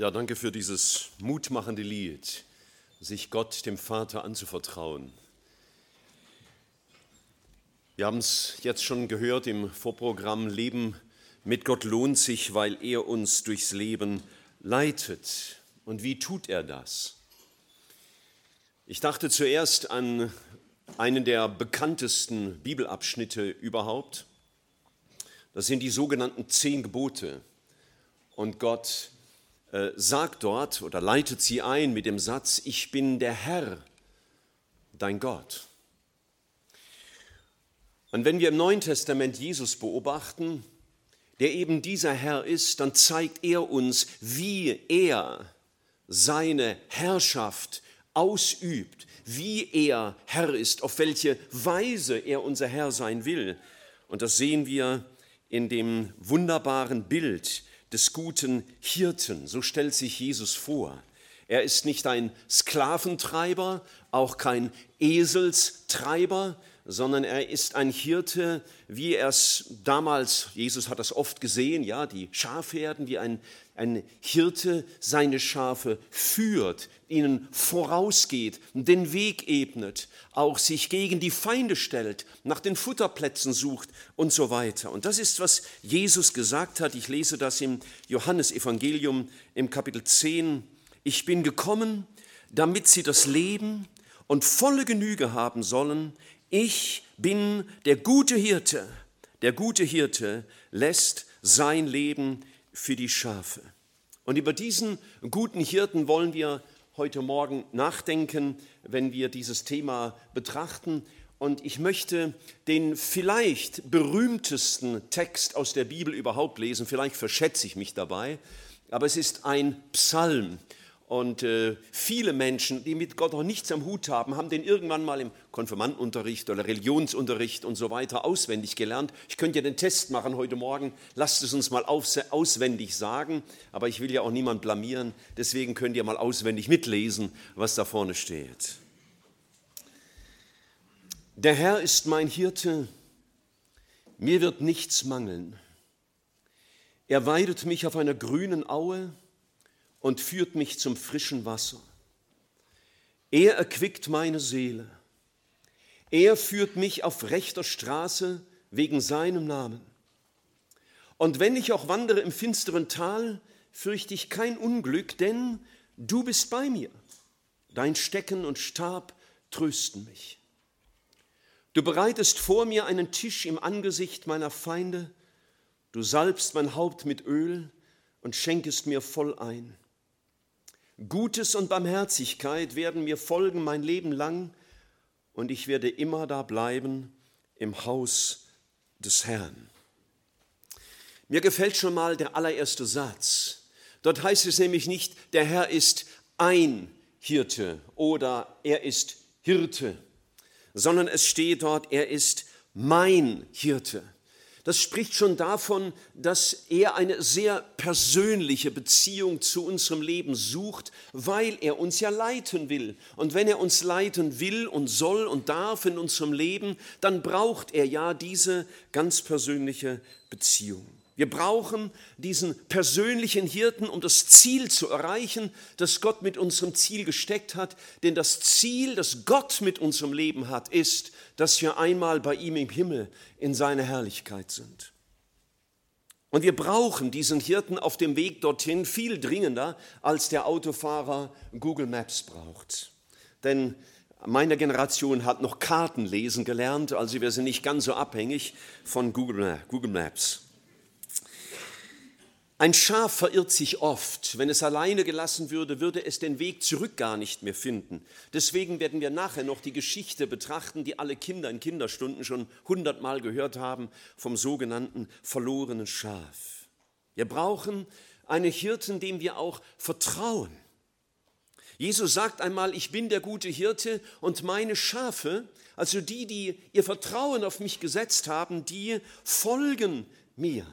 Ja, danke für dieses mutmachende Lied, sich Gott, dem Vater, anzuvertrauen. Wir haben es jetzt schon gehört im Vorprogramm, Leben mit Gott lohnt sich, weil er uns durchs Leben leitet. Und wie tut er das? Ich dachte zuerst an einen der bekanntesten Bibelabschnitte überhaupt. Das sind die sogenannten zehn Gebote. Und Gott äh, sagt dort oder leitet sie ein mit dem Satz, ich bin der Herr, dein Gott. Und wenn wir im Neuen Testament Jesus beobachten, der eben dieser Herr ist, dann zeigt er uns, wie er seine Herrschaft ausübt, wie er Herr ist, auf welche Weise er unser Herr sein will. Und das sehen wir in dem wunderbaren Bild des guten Hirten. So stellt sich Jesus vor. Er ist nicht ein Sklaventreiber, auch kein Eselstreiber, sondern er ist ein Hirte, wie er es damals, Jesus hat das oft gesehen, ja, die Schafherden, wie ein, ein Hirte seine Schafe führt, ihnen vorausgeht, den Weg ebnet, auch sich gegen die Feinde stellt, nach den Futterplätzen sucht und so weiter. Und das ist, was Jesus gesagt hat. Ich lese das im Johannesevangelium im Kapitel 10. Ich bin gekommen, damit sie das Leben und volle Genüge haben sollen ich bin der gute Hirte. Der gute Hirte lässt sein Leben für die Schafe. Und über diesen guten Hirten wollen wir heute Morgen nachdenken, wenn wir dieses Thema betrachten. Und ich möchte den vielleicht berühmtesten Text aus der Bibel überhaupt lesen. Vielleicht verschätze ich mich dabei, aber es ist ein Psalm. Und äh, viele Menschen, die mit Gott noch nichts am Hut haben, haben den irgendwann mal im Konfirmandenunterricht oder Religionsunterricht und so weiter auswendig gelernt. Ich könnte ja den Test machen heute Morgen. Lasst es uns mal auswendig sagen. Aber ich will ja auch niemand blamieren. Deswegen könnt ihr mal auswendig mitlesen, was da vorne steht. Der Herr ist mein Hirte. Mir wird nichts mangeln. Er weidet mich auf einer grünen Aue und führt mich zum frischen Wasser. Er erquickt meine Seele. Er führt mich auf rechter Straße wegen seinem Namen. Und wenn ich auch wandere im finsteren Tal, fürchte ich kein Unglück, denn du bist bei mir. Dein Stecken und Stab trösten mich. Du bereitest vor mir einen Tisch im Angesicht meiner Feinde, du salbst mein Haupt mit Öl und schenkest mir voll ein. Gutes und Barmherzigkeit werden mir folgen mein Leben lang und ich werde immer da bleiben im Haus des Herrn. Mir gefällt schon mal der allererste Satz. Dort heißt es nämlich nicht, der Herr ist ein Hirte oder er ist Hirte, sondern es steht dort, er ist mein Hirte. Das spricht schon davon, dass er eine sehr persönliche Beziehung zu unserem Leben sucht, weil er uns ja leiten will. Und wenn er uns leiten will und soll und darf in unserem Leben, dann braucht er ja diese ganz persönliche Beziehung. Wir brauchen diesen persönlichen Hirten, um das Ziel zu erreichen, das Gott mit unserem Ziel gesteckt hat. Denn das Ziel, das Gott mit unserem Leben hat, ist, dass wir einmal bei ihm im Himmel in seiner Herrlichkeit sind. Und wir brauchen diesen Hirten auf dem Weg dorthin viel dringender, als der Autofahrer Google Maps braucht. Denn meine Generation hat noch Karten lesen gelernt, also wir sind nicht ganz so abhängig von Google Maps. Ein Schaf verirrt sich oft. Wenn es alleine gelassen würde, würde es den Weg zurück gar nicht mehr finden. Deswegen werden wir nachher noch die Geschichte betrachten, die alle Kinder in Kinderstunden schon hundertmal gehört haben, vom sogenannten verlorenen Schaf. Wir brauchen einen Hirten, dem wir auch vertrauen. Jesus sagt einmal, ich bin der gute Hirte und meine Schafe, also die, die ihr Vertrauen auf mich gesetzt haben, die folgen mir.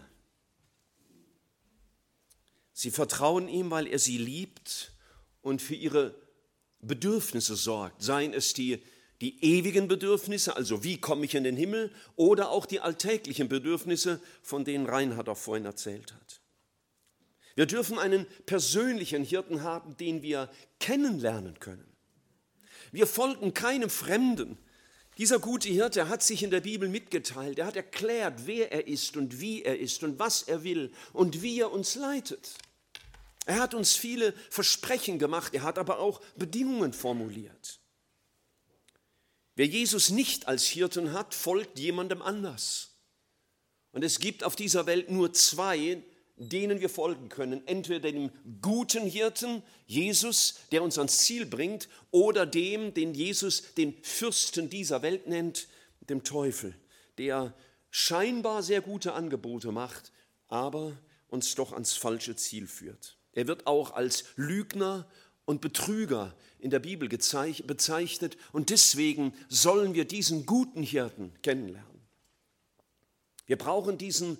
Sie vertrauen ihm, weil er sie liebt und für ihre Bedürfnisse sorgt, seien es die, die ewigen Bedürfnisse, also wie komme ich in den Himmel, oder auch die alltäglichen Bedürfnisse, von denen Reinhard auch vorhin erzählt hat. Wir dürfen einen persönlichen Hirten haben, den wir kennenlernen können. Wir folgen keinem Fremden. Dieser gute Hirte hat sich in der Bibel mitgeteilt. Er hat erklärt, wer er ist und wie er ist und was er will und wie er uns leitet. Er hat uns viele Versprechen gemacht, er hat aber auch Bedingungen formuliert. Wer Jesus nicht als Hirten hat, folgt jemandem anders. Und es gibt auf dieser Welt nur zwei, denen wir folgen können. Entweder dem guten Hirten, Jesus, der uns ans Ziel bringt, oder dem, den Jesus den Fürsten dieser Welt nennt, dem Teufel, der scheinbar sehr gute Angebote macht, aber uns doch ans falsche Ziel führt. Er wird auch als Lügner und Betrüger in der Bibel bezeichnet und deswegen sollen wir diesen guten Hirten kennenlernen. Wir brauchen diesen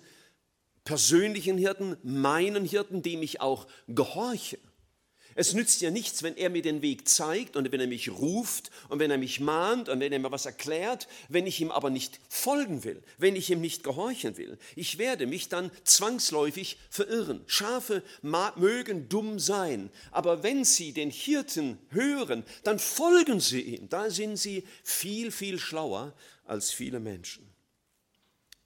persönlichen Hirten, meinen Hirten, dem ich auch gehorche. Es nützt ja nichts, wenn er mir den Weg zeigt und wenn er mich ruft und wenn er mich mahnt und wenn er mir was erklärt, wenn ich ihm aber nicht folgen will, wenn ich ihm nicht gehorchen will. Ich werde mich dann zwangsläufig verirren. Schafe mögen dumm sein, aber wenn sie den Hirten hören, dann folgen sie ihm. Da sind sie viel, viel schlauer als viele Menschen.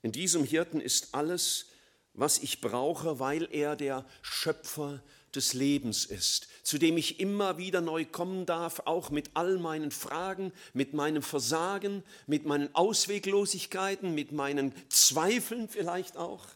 In diesem Hirten ist alles was ich brauche, weil er der Schöpfer des Lebens ist, zu dem ich immer wieder neu kommen darf, auch mit all meinen Fragen, mit meinem Versagen, mit meinen Ausweglosigkeiten, mit meinen Zweifeln vielleicht auch.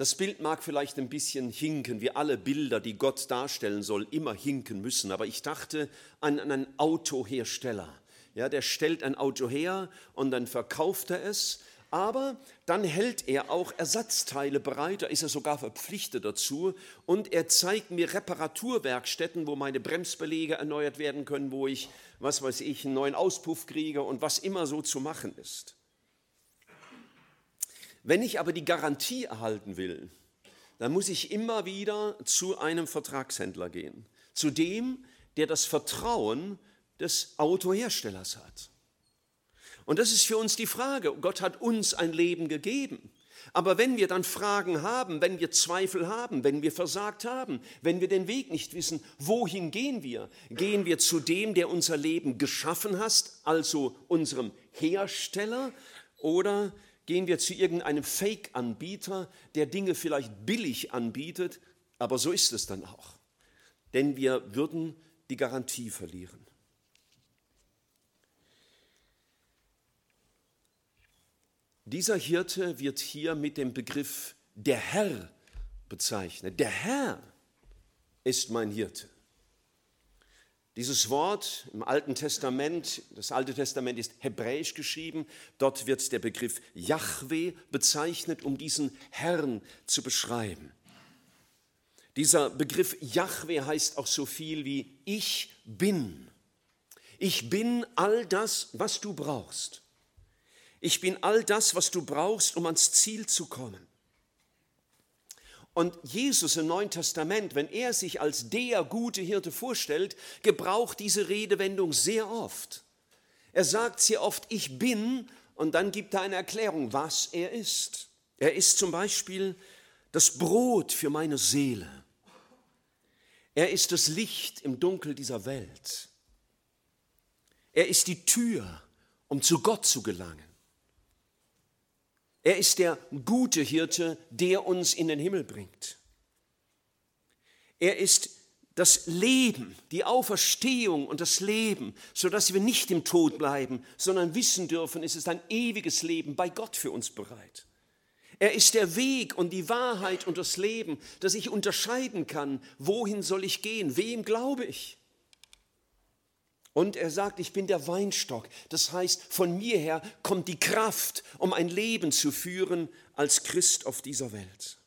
Das Bild mag vielleicht ein bisschen hinken, wie alle Bilder, die Gott darstellen soll, immer hinken müssen. Aber ich dachte an einen Autohersteller. Ja, der stellt ein Auto her und dann verkauft er es aber dann hält er auch Ersatzteile bereit, da ist er sogar verpflichtet dazu und er zeigt mir Reparaturwerkstätten, wo meine Bremsbeläge erneuert werden können, wo ich, was weiß ich, einen neuen Auspuff kriege und was immer so zu machen ist. Wenn ich aber die Garantie erhalten will, dann muss ich immer wieder zu einem Vertragshändler gehen, zu dem, der das Vertrauen des Autoherstellers hat. Und das ist für uns die Frage. Gott hat uns ein Leben gegeben. Aber wenn wir dann Fragen haben, wenn wir Zweifel haben, wenn wir versagt haben, wenn wir den Weg nicht wissen, wohin gehen wir? Gehen wir zu dem, der unser Leben geschaffen hat, also unserem Hersteller, oder gehen wir zu irgendeinem Fake-Anbieter, der Dinge vielleicht billig anbietet, aber so ist es dann auch. Denn wir würden die Garantie verlieren. Dieser Hirte wird hier mit dem Begriff der Herr bezeichnet. Der Herr ist mein Hirte. Dieses Wort im Alten Testament, das Alte Testament ist hebräisch geschrieben, dort wird der Begriff Yahweh bezeichnet, um diesen Herrn zu beschreiben. Dieser Begriff Yahweh heißt auch so viel wie ich bin. Ich bin all das, was du brauchst. Ich bin all das, was du brauchst, um ans Ziel zu kommen. Und Jesus im Neuen Testament, wenn er sich als der gute Hirte vorstellt, gebraucht diese Redewendung sehr oft. Er sagt sehr oft, ich bin, und dann gibt er eine Erklärung, was er ist. Er ist zum Beispiel das Brot für meine Seele. Er ist das Licht im Dunkel dieser Welt. Er ist die Tür, um zu Gott zu gelangen. Er ist der gute Hirte, der uns in den Himmel bringt. Er ist das Leben, die Auferstehung und das Leben, sodass wir nicht im Tod bleiben, sondern wissen dürfen, es ist ein ewiges Leben bei Gott für uns bereit. Er ist der Weg und die Wahrheit und das Leben, dass ich unterscheiden kann, wohin soll ich gehen, wem glaube ich. Und er sagt, ich bin der Weinstock. Das heißt, von mir her kommt die Kraft, um ein Leben zu führen als Christ auf dieser Welt.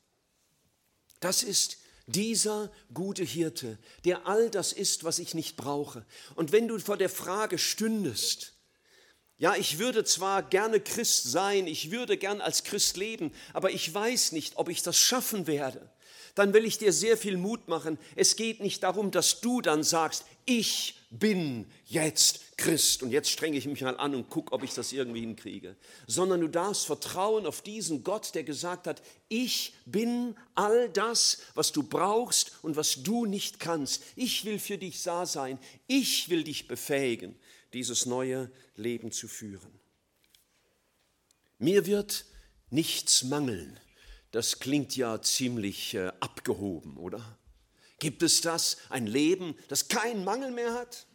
Das ist dieser gute Hirte, der all das ist, was ich nicht brauche. Und wenn du vor der Frage stündest, ja, ich würde zwar gerne Christ sein, ich würde gern als Christ leben, aber ich weiß nicht, ob ich das schaffen werde, dann will ich dir sehr viel Mut machen. Es geht nicht darum, dass du dann sagst, ich bin jetzt Christ und jetzt strenge ich mich mal an und gucke, ob ich das irgendwie hinkriege, sondern du darfst vertrauen auf diesen Gott, der gesagt hat, ich bin all das, was du brauchst und was du nicht kannst. Ich will für dich da sein. Ich will dich befähigen, dieses neue Leben zu führen. Mir wird nichts mangeln. Das klingt ja ziemlich äh, abgehoben, oder? Gibt es das, ein Leben, das keinen Mangel mehr hat?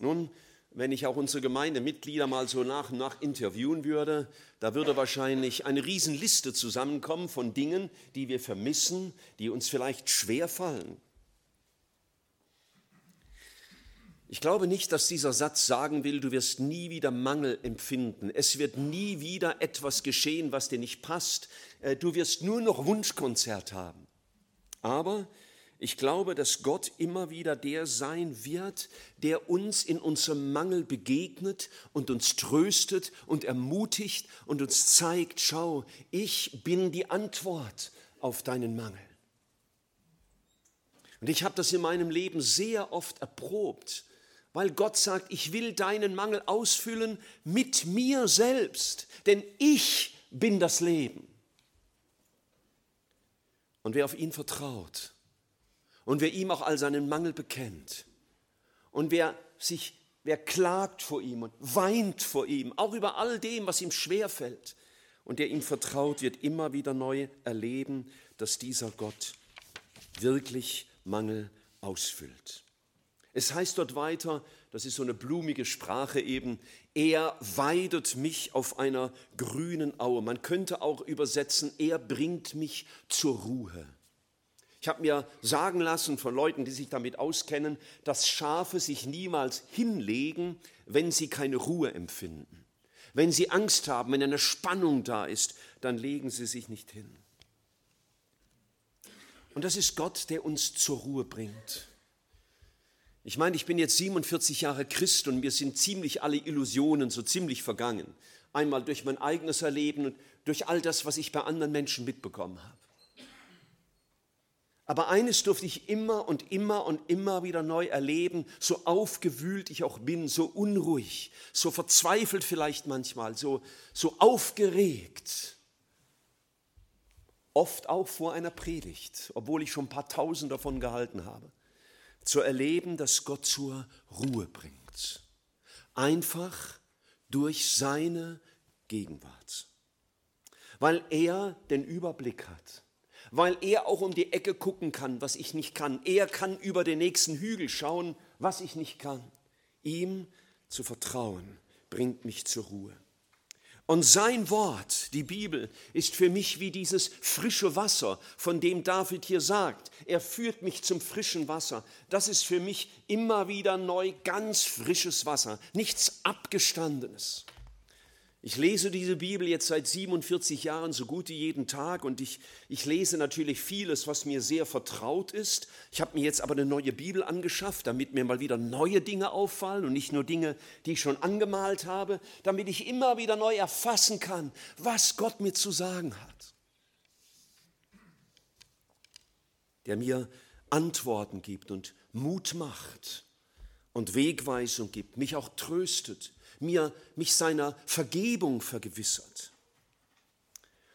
Nun, wenn ich auch unsere Gemeindemitglieder mal so nach und nach interviewen würde, da würde wahrscheinlich eine Riesenliste zusammenkommen von Dingen, die wir vermissen, die uns vielleicht schwer fallen. Ich glaube nicht, dass dieser Satz sagen will, du wirst nie wieder Mangel empfinden. Es wird nie wieder etwas geschehen, was dir nicht passt. Äh, du wirst nur noch Wunschkonzert haben. Aber ich glaube, dass Gott immer wieder der sein wird, der uns in unserem Mangel begegnet und uns tröstet und ermutigt und uns zeigt, schau, ich bin die Antwort auf deinen Mangel. Und ich habe das in meinem Leben sehr oft erprobt weil Gott sagt, ich will deinen Mangel ausfüllen mit mir selbst, denn ich bin das Leben. Und wer auf ihn vertraut und wer ihm auch all seinen Mangel bekennt und wer sich wer klagt vor ihm und weint vor ihm, auch über all dem, was ihm schwerfällt, und der ihm vertraut, wird immer wieder neu erleben, dass dieser Gott wirklich Mangel ausfüllt. Es heißt dort weiter, das ist so eine blumige Sprache eben, er weidet mich auf einer grünen Aue. Man könnte auch übersetzen, er bringt mich zur Ruhe. Ich habe mir sagen lassen von Leuten, die sich damit auskennen, dass Schafe sich niemals hinlegen, wenn sie keine Ruhe empfinden. Wenn sie Angst haben, wenn eine Spannung da ist, dann legen sie sich nicht hin. Und das ist Gott, der uns zur Ruhe bringt. Ich meine, ich bin jetzt 47 Jahre Christ und mir sind ziemlich alle Illusionen so ziemlich vergangen. Einmal durch mein eigenes Erleben und durch all das, was ich bei anderen Menschen mitbekommen habe. Aber eines durfte ich immer und immer und immer wieder neu erleben, so aufgewühlt ich auch bin, so unruhig, so verzweifelt vielleicht manchmal, so, so aufgeregt. Oft auch vor einer Predigt, obwohl ich schon ein paar tausend davon gehalten habe zu erleben, dass Gott zur Ruhe bringt. Einfach durch seine Gegenwart. Weil er den Überblick hat. Weil er auch um die Ecke gucken kann, was ich nicht kann. Er kann über den nächsten Hügel schauen, was ich nicht kann. Ihm zu vertrauen bringt mich zur Ruhe. Und sein Wort, die Bibel, ist für mich wie dieses frische Wasser, von dem David hier sagt, er führt mich zum frischen Wasser. Das ist für mich immer wieder neu ganz frisches Wasser, nichts Abgestandenes. Ich lese diese Bibel jetzt seit 47 Jahren so gut wie jeden Tag und ich, ich lese natürlich vieles, was mir sehr vertraut ist. Ich habe mir jetzt aber eine neue Bibel angeschafft, damit mir mal wieder neue Dinge auffallen und nicht nur Dinge, die ich schon angemalt habe, damit ich immer wieder neu erfassen kann, was Gott mir zu sagen hat. Der mir Antworten gibt und Mut macht und Wegweisung gibt, mich auch tröstet mir mich seiner Vergebung vergewissert.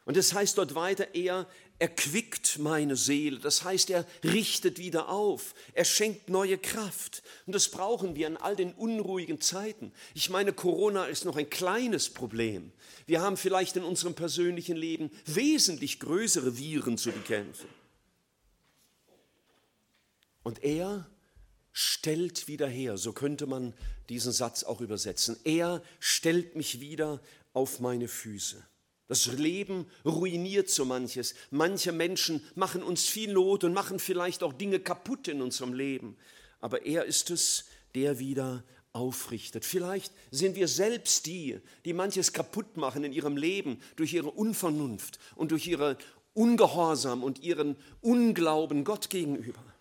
Und es das heißt dort weiter, er erquickt meine Seele, das heißt, er richtet wieder auf, er schenkt neue Kraft. Und das brauchen wir in all den unruhigen Zeiten. Ich meine, Corona ist noch ein kleines Problem. Wir haben vielleicht in unserem persönlichen Leben wesentlich größere Viren zu bekämpfen. Und er stellt wieder her, so könnte man diesen Satz auch übersetzen. Er stellt mich wieder auf meine Füße. Das Leben ruiniert so manches. Manche Menschen machen uns viel Not und machen vielleicht auch Dinge kaputt in unserem Leben. Aber er ist es, der wieder aufrichtet. Vielleicht sind wir selbst die, die manches kaputt machen in ihrem Leben durch ihre Unvernunft und durch ihre Ungehorsam und ihren Unglauben Gott gegenüber.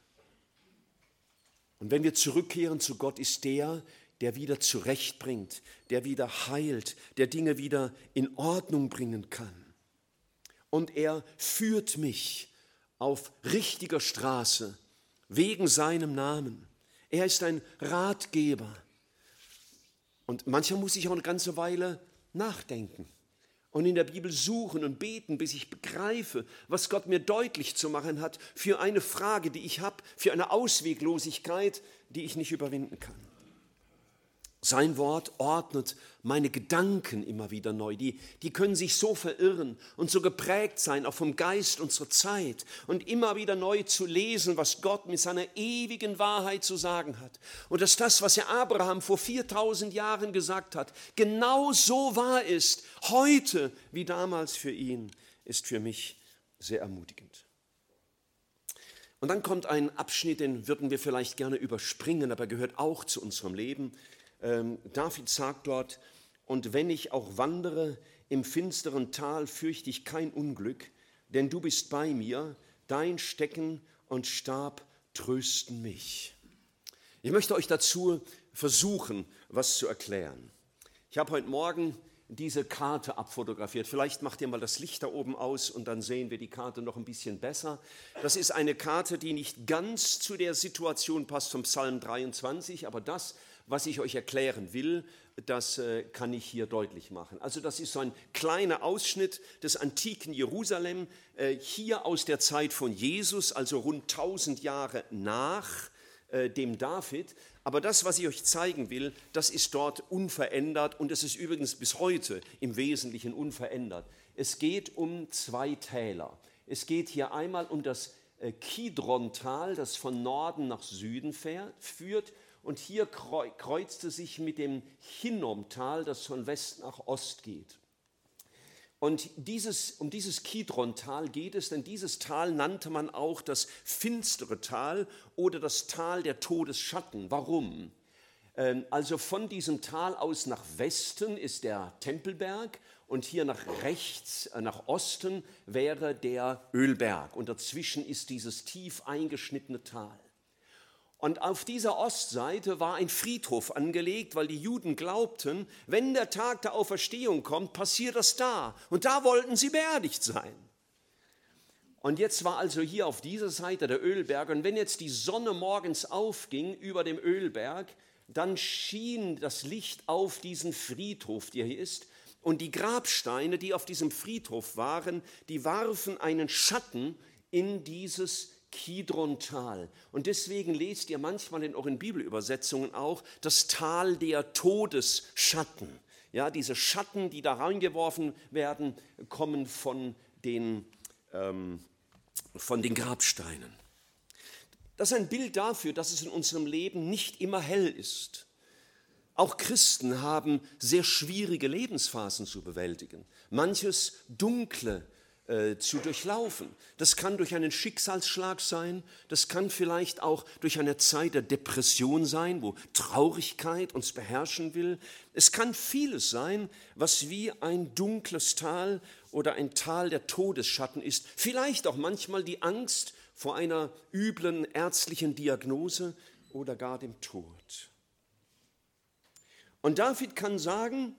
Und wenn wir zurückkehren zu Gott, ist der, der wieder zurechtbringt, der wieder heilt, der Dinge wieder in Ordnung bringen kann. Und er führt mich auf richtiger Straße wegen seinem Namen. Er ist ein Ratgeber. Und manchmal muss ich auch eine ganze Weile nachdenken und in der Bibel suchen und beten, bis ich begreife, was Gott mir deutlich zu machen hat für eine Frage, die ich habe, für eine Ausweglosigkeit, die ich nicht überwinden kann. Sein Wort ordnet meine Gedanken immer wieder neu. Die, die können sich so verirren und so geprägt sein, auch vom Geist unserer Zeit. Und immer wieder neu zu lesen, was Gott mit seiner ewigen Wahrheit zu sagen hat. Und dass das, was er Abraham vor 4000 Jahren gesagt hat, genau so wahr ist, heute wie damals für ihn, ist für mich sehr ermutigend. Und dann kommt ein Abschnitt, den würden wir vielleicht gerne überspringen, aber gehört auch zu unserem Leben. Ähm, David sagt dort, und wenn ich auch wandere im finsteren Tal, fürchte ich kein Unglück, denn du bist bei mir, dein Stecken und Stab trösten mich. Ich möchte euch dazu versuchen, was zu erklären. Ich habe heute Morgen diese Karte abfotografiert. Vielleicht macht ihr mal das Licht da oben aus und dann sehen wir die Karte noch ein bisschen besser. Das ist eine Karte, die nicht ganz zu der Situation passt vom Psalm 23, aber das, was ich euch erklären will, das äh, kann ich hier deutlich machen. Also das ist so ein kleiner Ausschnitt des antiken Jerusalem, äh, hier aus der Zeit von Jesus, also rund 1000 Jahre nach äh, dem David. Aber das, was ich euch zeigen will, das ist dort unverändert und es ist übrigens bis heute im Wesentlichen unverändert. Es geht um zwei Täler. Es geht hier einmal um das Kidron-Tal, das von Norden nach Süden führt und hier kreuzte sich mit dem Hinnomtal, das von West nach Ost geht. Und dieses, um dieses Kidron-Tal geht es, denn dieses Tal nannte man auch das finstere Tal oder das Tal der Todesschatten. Warum? Ähm, also von diesem Tal aus nach Westen ist der Tempelberg und hier nach rechts, äh, nach Osten wäre der Ölberg und dazwischen ist dieses tief eingeschnittene Tal. Und auf dieser Ostseite war ein Friedhof angelegt, weil die Juden glaubten, wenn der Tag der Auferstehung kommt, passiert das da. Und da wollten sie beerdigt sein. Und jetzt war also hier auf dieser Seite der Ölberg. Und wenn jetzt die Sonne morgens aufging über dem Ölberg, dann schien das Licht auf diesen Friedhof, der hier ist. Und die Grabsteine, die auf diesem Friedhof waren, die warfen einen Schatten in dieses Kidron-Tal. Und deswegen lest ihr manchmal in euren Bibelübersetzungen auch das Tal der Todesschatten. Ja, diese Schatten, die da reingeworfen werden, kommen von den, ähm, von den Grabsteinen. Das ist ein Bild dafür, dass es in unserem Leben nicht immer hell ist. Auch Christen haben sehr schwierige Lebensphasen zu bewältigen. Manches dunkle, äh, zu durchlaufen. Das kann durch einen Schicksalsschlag sein, das kann vielleicht auch durch eine Zeit der Depression sein, wo Traurigkeit uns beherrschen will. Es kann vieles sein, was wie ein dunkles Tal oder ein Tal der Todesschatten ist. Vielleicht auch manchmal die Angst vor einer üblen ärztlichen Diagnose oder gar dem Tod. Und David kann sagen,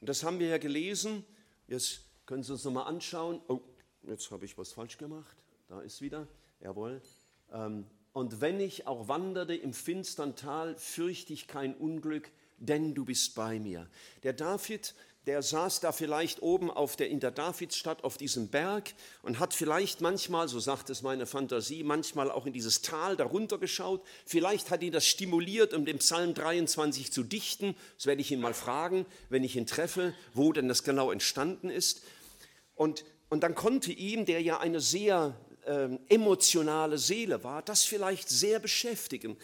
das haben wir ja gelesen, jetzt können Sie uns nochmal anschauen. Oh, jetzt habe ich was falsch gemacht. Da ist wieder. Jawohl. Ähm, und wenn ich auch wanderte im finstern Tal, fürchte ich kein Unglück, denn du bist bei mir. Der David, der saß da vielleicht oben auf der, in der Davidsstadt auf diesem Berg und hat vielleicht manchmal, so sagt es meine Fantasie, manchmal auch in dieses Tal darunter geschaut. Vielleicht hat ihn das stimuliert, um den Psalm 23 zu dichten. Das werde ich ihn mal fragen, wenn ich ihn treffe, wo denn das genau entstanden ist. Und, und dann konnte ihm, der ja eine sehr äh, emotionale Seele war, das vielleicht sehr beschäftigen.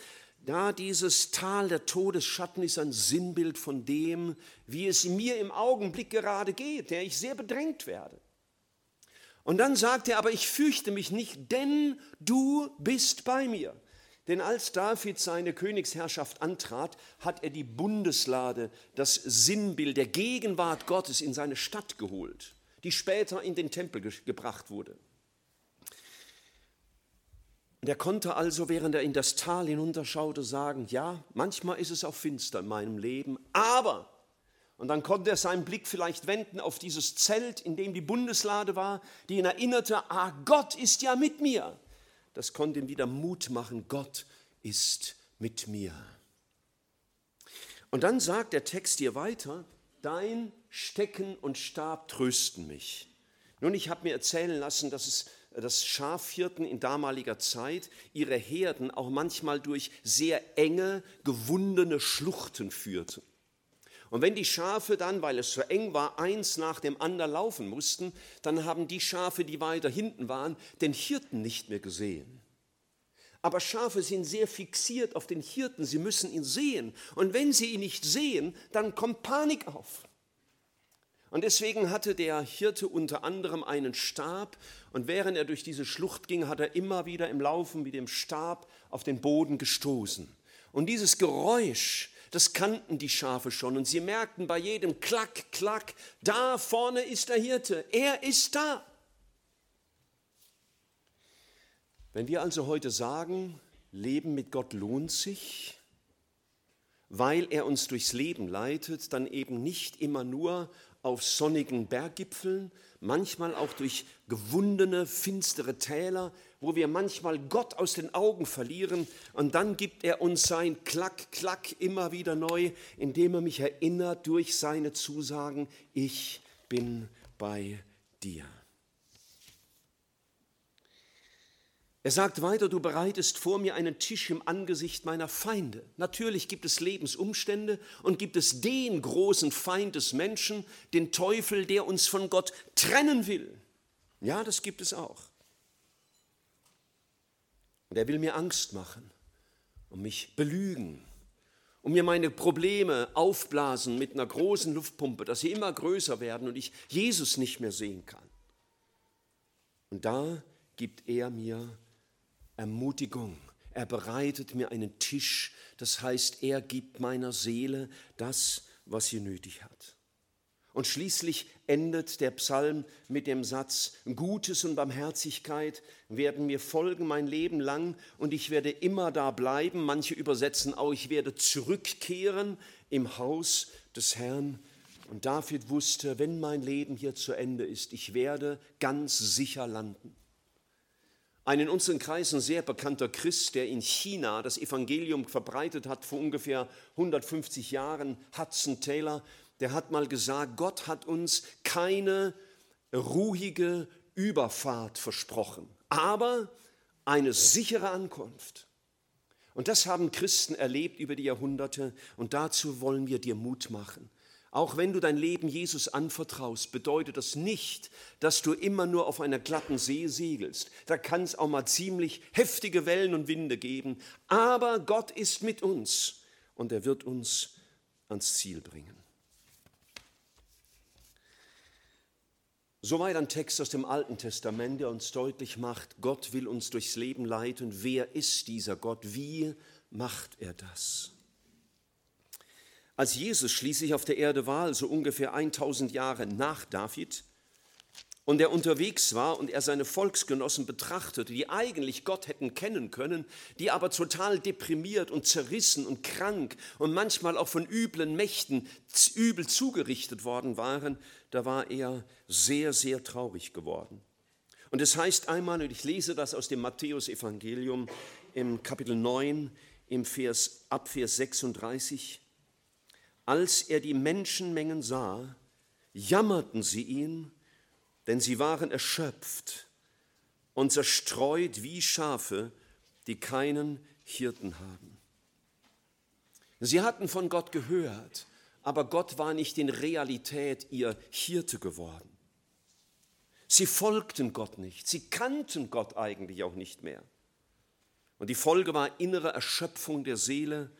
Da dieses Tal der Todesschatten ist ein Sinnbild von dem, wie es mir im Augenblick gerade geht, der ich sehr bedrängt werde. Und dann sagt er, aber ich fürchte mich nicht, denn du bist bei mir. Denn als David seine Königsherrschaft antrat, hat er die Bundeslade, das Sinnbild der Gegenwart Gottes in seine Stadt geholt die später in den Tempel gebracht wurde. Und er konnte also, während er in das Tal hinunterschaute, sagen, ja, manchmal ist es auch finster in meinem Leben, aber, und dann konnte er seinen Blick vielleicht wenden auf dieses Zelt, in dem die Bundeslade war, die ihn erinnerte, ah, Gott ist ja mit mir. Das konnte ihm wieder Mut machen, Gott ist mit mir. Und dann sagt der Text hier weiter, dein Stecken und Stab trösten mich. Nun, ich habe mir erzählen lassen, dass es dass Schafhirten in damaliger Zeit ihre Herden auch manchmal durch sehr enge, gewundene Schluchten führten. Und wenn die Schafe dann, weil es so eng war, eins nach dem anderen laufen mussten, dann haben die Schafe, die weiter hinten waren, den Hirten nicht mehr gesehen. Aber Schafe sind sehr fixiert auf den Hirten, sie müssen ihn sehen. Und wenn sie ihn nicht sehen, dann kommt Panik auf. Und deswegen hatte der Hirte unter anderem einen Stab und während er durch diese Schlucht ging, hat er immer wieder im Laufen mit dem Stab auf den Boden gestoßen. Und dieses Geräusch, das kannten die Schafe schon und sie merkten bei jedem Klack, Klack, da vorne ist der Hirte, er ist da. Wenn wir also heute sagen, Leben mit Gott lohnt sich, weil er uns durchs Leben leitet, dann eben nicht immer nur auf sonnigen Berggipfeln, manchmal auch durch gewundene, finstere Täler, wo wir manchmal Gott aus den Augen verlieren und dann gibt er uns sein Klack, Klack immer wieder neu, indem er mich erinnert durch seine Zusagen, ich bin bei dir. Er sagt weiter, du bereitest vor mir einen Tisch im Angesicht meiner Feinde. Natürlich gibt es Lebensumstände und gibt es den großen Feind des Menschen, den Teufel, der uns von Gott trennen will. Ja, das gibt es auch. Und er will mir Angst machen und mich belügen und mir meine Probleme aufblasen mit einer großen Luftpumpe, dass sie immer größer werden und ich Jesus nicht mehr sehen kann. Und da gibt er mir Ermutigung. Er bereitet mir einen Tisch, das heißt, er gibt meiner Seele das, was sie nötig hat. Und schließlich endet der Psalm mit dem Satz, Gutes und Barmherzigkeit werden mir folgen mein Leben lang und ich werde immer da bleiben. Manche übersetzen auch, ich werde zurückkehren im Haus des Herrn. Und David wusste, wenn mein Leben hier zu Ende ist, ich werde ganz sicher landen. Ein in unseren Kreisen sehr bekannter Christ, der in China das Evangelium verbreitet hat vor ungefähr 150 Jahren, Hudson Taylor, der hat mal gesagt, Gott hat uns keine ruhige Überfahrt versprochen, aber eine sichere Ankunft. Und das haben Christen erlebt über die Jahrhunderte und dazu wollen wir dir Mut machen. Auch wenn du dein Leben Jesus anvertraust, bedeutet das nicht, dass du immer nur auf einer glatten See segelst. Da kann es auch mal ziemlich heftige Wellen und Winde geben. Aber Gott ist mit uns und er wird uns ans Ziel bringen. Soweit ein Text aus dem Alten Testament, der uns deutlich macht, Gott will uns durchs Leben leiten. Wer ist dieser Gott? Wie macht er das? Als Jesus schließlich auf der Erde war, also ungefähr 1000 Jahre nach David, und er unterwegs war und er seine Volksgenossen betrachtete, die eigentlich Gott hätten kennen können, die aber total deprimiert und zerrissen und krank und manchmal auch von üblen Mächten übel zugerichtet worden waren, da war er sehr, sehr traurig geworden. Und es heißt einmal, und ich lese das aus dem Matthäusevangelium im Kapitel 9, im Vers, ab Vers 36, als er die Menschenmengen sah, jammerten sie ihn, denn sie waren erschöpft und zerstreut wie Schafe, die keinen Hirten haben. Sie hatten von Gott gehört, aber Gott war nicht in Realität ihr Hirte geworden. Sie folgten Gott nicht, sie kannten Gott eigentlich auch nicht mehr. Und die Folge war innere Erschöpfung der Seele,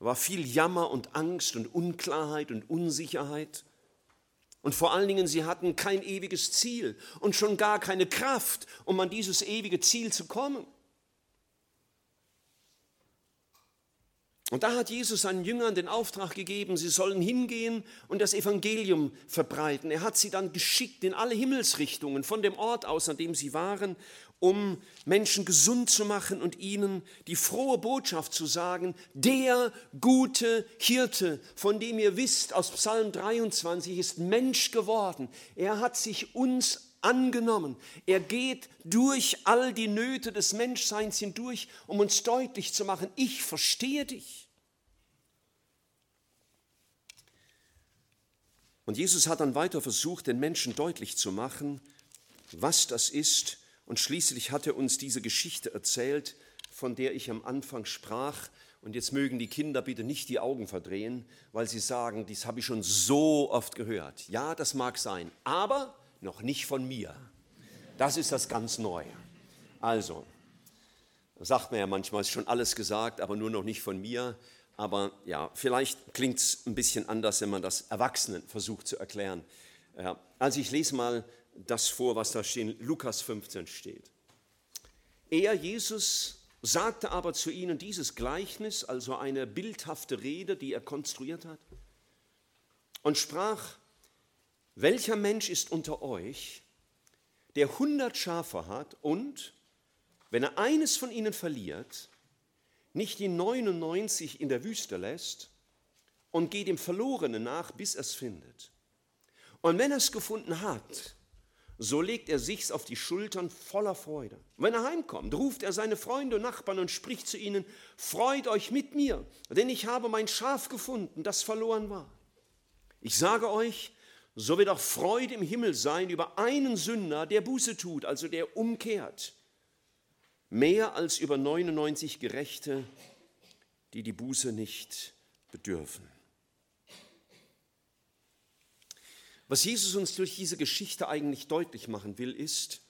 war viel Jammer und Angst und Unklarheit und Unsicherheit. Und vor allen Dingen, sie hatten kein ewiges Ziel und schon gar keine Kraft, um an dieses ewige Ziel zu kommen. Und da hat Jesus seinen Jüngern den Auftrag gegeben, sie sollen hingehen und das Evangelium verbreiten. Er hat sie dann geschickt in alle Himmelsrichtungen von dem Ort aus, an dem sie waren, um Menschen gesund zu machen und ihnen die frohe Botschaft zu sagen, der gute Hirte, von dem ihr wisst aus Psalm 23, ist Mensch geworden. Er hat sich uns angenommen. Er geht durch all die Nöte des Menschseins hindurch, um uns deutlich zu machen, ich verstehe dich. Und Jesus hat dann weiter versucht, den Menschen deutlich zu machen, was das ist. Und schließlich hat er uns diese Geschichte erzählt, von der ich am Anfang sprach. Und jetzt mögen die Kinder bitte nicht die Augen verdrehen, weil sie sagen, dies habe ich schon so oft gehört. Ja, das mag sein, aber noch nicht von mir. Das ist das ganz Neue. Also, sagt man ja manchmal, ist schon alles gesagt, aber nur noch nicht von mir. Aber ja, vielleicht klingt es ein bisschen anders, wenn man das Erwachsenen versucht zu erklären. Also ich lese mal das vor, was da in Lukas 15 steht. Er, Jesus, sagte aber zu ihnen dieses Gleichnis, also eine bildhafte Rede, die er konstruiert hat, und sprach, welcher Mensch ist unter euch, der hundert Schafe hat und, wenn er eines von ihnen verliert, nicht die 99 in der Wüste lässt und geht dem Verlorenen nach, bis er es findet. Und wenn er es gefunden hat, so legt er sich's auf die Schultern voller Freude. Wenn er heimkommt, ruft er seine Freunde und Nachbarn und spricht zu ihnen, freut euch mit mir, denn ich habe mein Schaf gefunden, das verloren war. Ich sage euch, so wird auch Freude im Himmel sein über einen Sünder, der Buße tut, also der umkehrt, mehr als über 99 Gerechte, die die Buße nicht bedürfen. Was Jesus uns durch diese Geschichte eigentlich deutlich machen will, ist,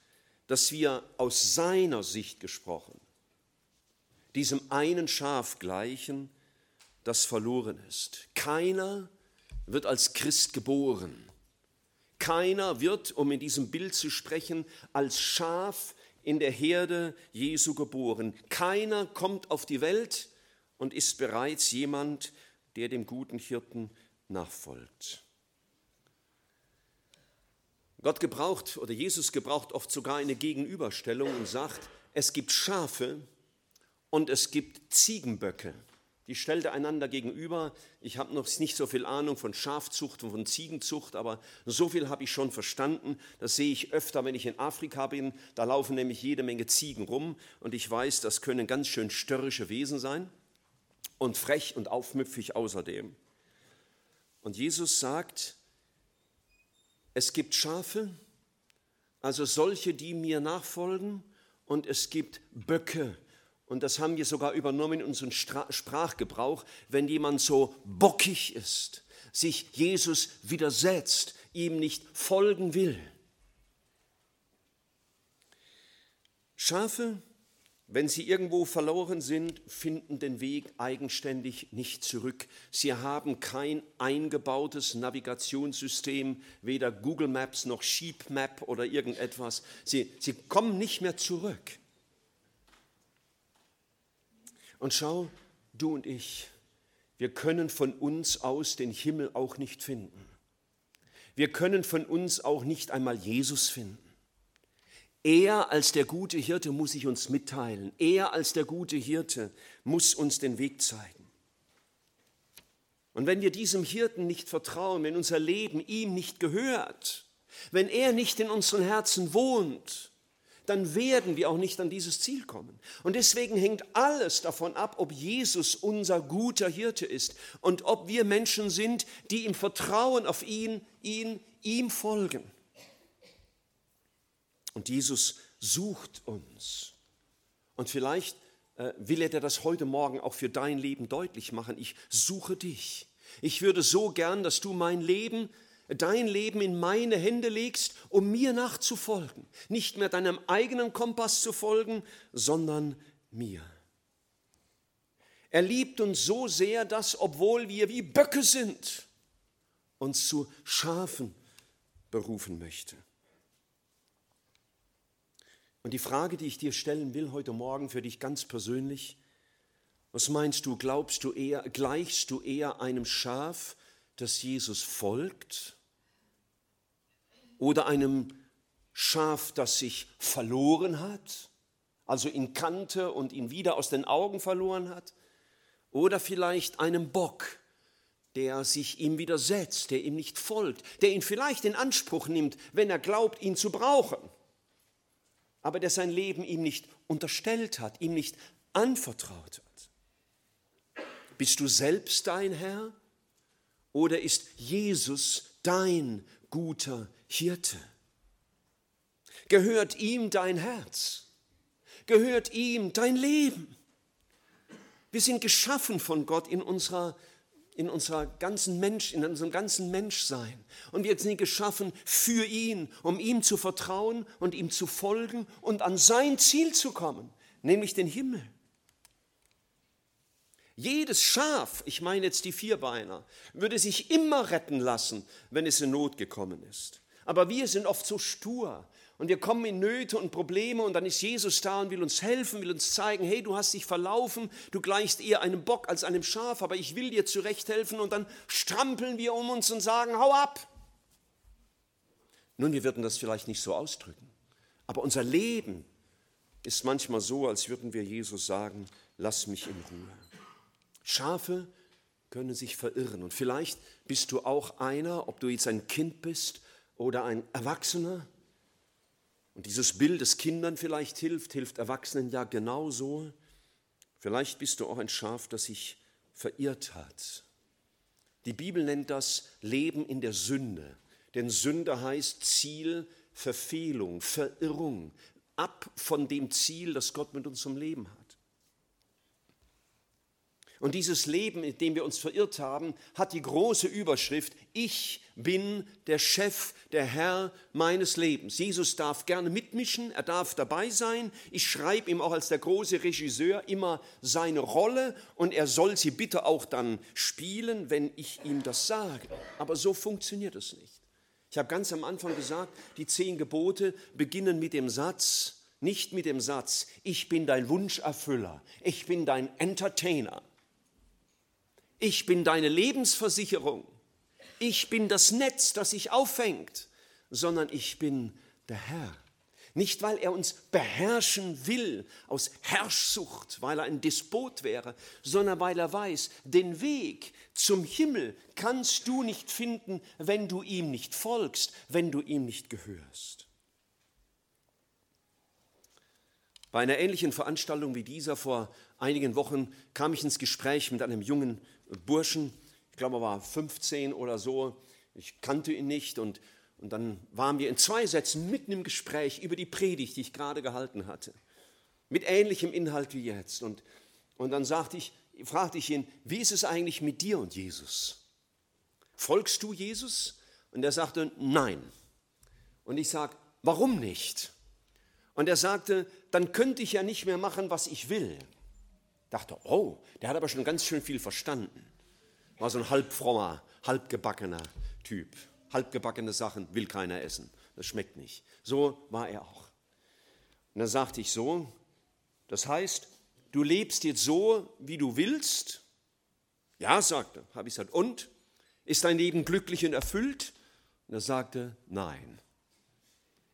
dass wir aus seiner Sicht gesprochen diesem einen Schaf gleichen, das verloren ist. Keiner wird als Christ geboren. Keiner wird, um in diesem Bild zu sprechen, als Schaf in der Herde Jesu geboren. Keiner kommt auf die Welt und ist bereits jemand, der dem guten Hirten nachfolgt. Gott gebraucht oder Jesus gebraucht oft sogar eine Gegenüberstellung und sagt, es gibt Schafe und es gibt Ziegenböcke. Die stellt er einander gegenüber. Ich habe noch nicht so viel Ahnung von Schafzucht und von Ziegenzucht, aber so viel habe ich schon verstanden. Das sehe ich öfter, wenn ich in Afrika bin. Da laufen nämlich jede Menge Ziegen rum und ich weiß, das können ganz schön störrische Wesen sein und frech und aufmüpfig außerdem. Und Jesus sagt, es gibt Schafe, also solche, die mir nachfolgen, und es gibt Böcke. Und das haben wir sogar übernommen in unseren Sprachgebrauch, wenn jemand so bockig ist, sich Jesus widersetzt, ihm nicht folgen will. Schafe wenn sie irgendwo verloren sind, finden den Weg eigenständig nicht zurück. Sie haben kein eingebautes Navigationssystem, weder Google Maps noch Sheep Map oder irgendetwas. Sie, sie kommen nicht mehr zurück. Und schau, du und ich, wir können von uns aus den Himmel auch nicht finden. Wir können von uns auch nicht einmal Jesus finden. Er als der gute Hirte muss sich uns mitteilen. Er als der gute Hirte muss uns den Weg zeigen. Und wenn wir diesem Hirten nicht vertrauen, wenn unser Leben ihm nicht gehört, wenn er nicht in unseren Herzen wohnt, dann werden wir auch nicht an dieses Ziel kommen. Und deswegen hängt alles davon ab, ob Jesus unser guter Hirte ist und ob wir Menschen sind, die im Vertrauen auf ihn, ihn, ihm folgen. Und Jesus sucht uns. Und vielleicht äh, will er dir das heute Morgen auch für dein Leben deutlich machen. Ich suche dich. Ich würde so gern, dass du mein Leben, dein Leben in meine Hände legst, um mir nachzufolgen. Nicht mehr deinem eigenen Kompass zu folgen, sondern mir. Er liebt uns so sehr, dass, obwohl wir wie Böcke sind, uns zu Schafen berufen möchte. Und die Frage, die ich dir stellen will heute Morgen für dich ganz persönlich, was meinst du, glaubst du eher, gleichst du eher einem Schaf, das Jesus folgt, oder einem Schaf, das sich verloren hat, also ihn kannte und ihn wieder aus den Augen verloren hat, oder vielleicht einem Bock, der sich ihm widersetzt, der ihm nicht folgt, der ihn vielleicht in Anspruch nimmt, wenn er glaubt, ihn zu brauchen aber der sein Leben ihm nicht unterstellt hat, ihm nicht anvertraut hat. Bist du selbst dein Herr oder ist Jesus dein guter Hirte. Gehört ihm dein Herz? Gehört ihm dein Leben? Wir sind geschaffen von Gott in unserer in unserer ganzen Mensch, in unserem ganzen Menschsein. Und wir sind geschaffen für ihn, um ihm zu vertrauen und ihm zu folgen und an sein Ziel zu kommen, nämlich den Himmel. Jedes Schaf, ich meine jetzt die Vierbeiner, würde sich immer retten lassen, wenn es in Not gekommen ist. Aber wir sind oft so stur und wir kommen in Nöte und Probleme und dann ist Jesus da und will uns helfen, will uns zeigen, hey, du hast dich verlaufen, du gleichst eher einem Bock als einem Schaf, aber ich will dir zurecht helfen und dann strampeln wir um uns und sagen, hau ab. Nun, wir würden das vielleicht nicht so ausdrücken, aber unser Leben ist manchmal so, als würden wir Jesus sagen, lass mich in Ruhe. Schafe können sich verirren und vielleicht bist du auch einer, ob du jetzt ein Kind bist oder ein Erwachsener, und dieses Bild des Kindern vielleicht hilft, hilft Erwachsenen ja genauso. Vielleicht bist du auch ein Schaf, das sich verirrt hat. Die Bibel nennt das Leben in der Sünde. Denn Sünde heißt Ziel, Verfehlung, Verirrung, ab von dem Ziel, das Gott mit uns zum Leben hat. Und dieses Leben, in dem wir uns verirrt haben, hat die große Überschrift, ich bin der Chef, der Herr meines Lebens. Jesus darf gerne mitmischen, er darf dabei sein. Ich schreibe ihm auch als der große Regisseur immer seine Rolle und er soll sie bitte auch dann spielen, wenn ich ihm das sage. Aber so funktioniert es nicht. Ich habe ganz am Anfang gesagt, die zehn Gebote beginnen mit dem Satz, nicht mit dem Satz, ich bin dein Wunscherfüller, ich bin dein Entertainer ich bin deine Lebensversicherung, ich bin das Netz, das sich auffängt, sondern ich bin der Herr. Nicht, weil er uns beherrschen will aus Herrschsucht, weil er ein Despot wäre, sondern weil er weiß, den Weg zum Himmel kannst du nicht finden, wenn du ihm nicht folgst, wenn du ihm nicht gehörst. Bei einer ähnlichen Veranstaltung wie dieser vor einigen Wochen kam ich ins Gespräch mit einem jungen Burschen, ich glaube, er war 15 oder so, ich kannte ihn nicht und, und dann waren wir in zwei Sätzen mitten im Gespräch über die Predigt, die ich gerade gehalten hatte, mit ähnlichem Inhalt wie jetzt. Und, und dann sagte ich, fragte ich ihn, wie ist es eigentlich mit dir und Jesus? Folgst du Jesus? Und er sagte, nein. Und ich sage, warum nicht? Und er sagte, dann könnte ich ja nicht mehr machen, was ich will. Dachte, oh, der hat aber schon ganz schön viel verstanden. War so ein halbfrommer, halbgebackener Typ. Halbgebackene Sachen will keiner essen. Das schmeckt nicht. So war er auch. Und dann sagte ich so, das heißt, du lebst jetzt so, wie du willst? Ja, sagte, habe ich gesagt. Und? Ist dein Leben glücklich und erfüllt? Und er sagte, nein.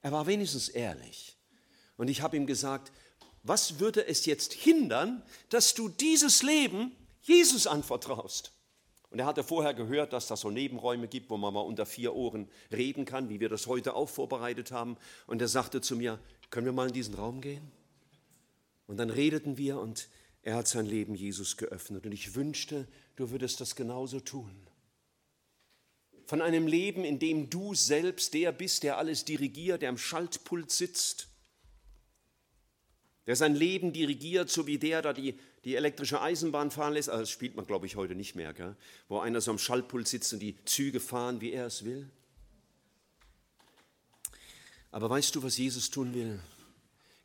Er war wenigstens ehrlich. Und ich habe ihm gesagt, was würde es jetzt hindern, dass du dieses Leben Jesus anvertraust? Und er hatte vorher gehört, dass das so Nebenräume gibt, wo man mal unter vier Ohren reden kann, wie wir das heute auch vorbereitet haben. Und er sagte zu mir, können wir mal in diesen Raum gehen? Und dann redeten wir und er hat sein Leben Jesus geöffnet. Und ich wünschte, du würdest das genauso tun. Von einem Leben, in dem du selbst der bist, der alles dirigiert, der am Schaltpult sitzt, der sein Leben dirigiert, so wie der da die, die elektrische Eisenbahn fahren lässt. Also das spielt man, glaube ich, heute nicht mehr, gell? wo einer so am Schaltpult sitzt und die Züge fahren, wie er es will. Aber weißt du, was Jesus tun will?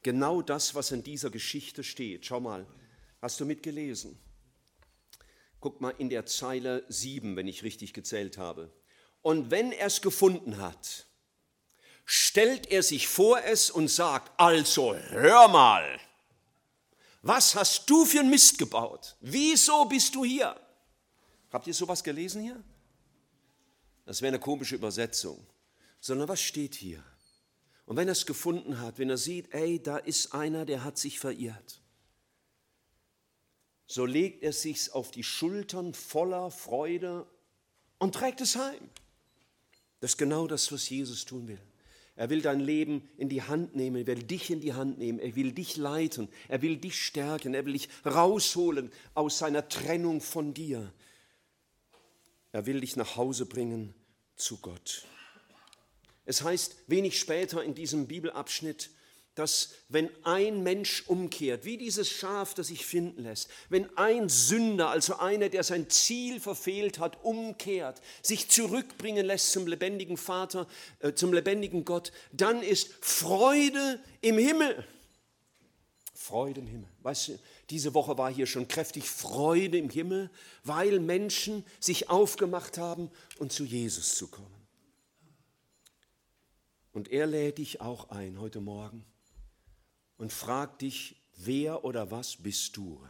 Genau das, was in dieser Geschichte steht. Schau mal, hast du mitgelesen? Guck mal in der Zeile 7, wenn ich richtig gezählt habe. Und wenn er es gefunden hat, stellt er sich vor es und sagt, also hör mal, was hast du für ein Mist gebaut? Wieso bist du hier? Habt ihr sowas gelesen hier? Das wäre eine komische Übersetzung. Sondern was steht hier? Und wenn er es gefunden hat, wenn er sieht, ey, da ist einer, der hat sich verirrt, so legt er sich auf die Schultern voller Freude und trägt es heim. Das ist genau das, was Jesus tun will. Er will dein Leben in die Hand nehmen, er will dich in die Hand nehmen, er will dich leiten, er will dich stärken, er will dich rausholen aus seiner Trennung von dir. Er will dich nach Hause bringen zu Gott. Es heißt wenig später in diesem Bibelabschnitt, dass wenn ein Mensch umkehrt, wie dieses Schaf, das sich finden lässt, wenn ein Sünder, also einer, der sein Ziel verfehlt hat, umkehrt, sich zurückbringen lässt zum lebendigen Vater, äh, zum lebendigen Gott, dann ist Freude im Himmel. Freude im Himmel. Weißt du, diese Woche war hier schon kräftig Freude im Himmel, weil Menschen sich aufgemacht haben, und zu Jesus zu kommen. Und er lädt dich auch ein heute Morgen und fragt dich, wer oder was bist du?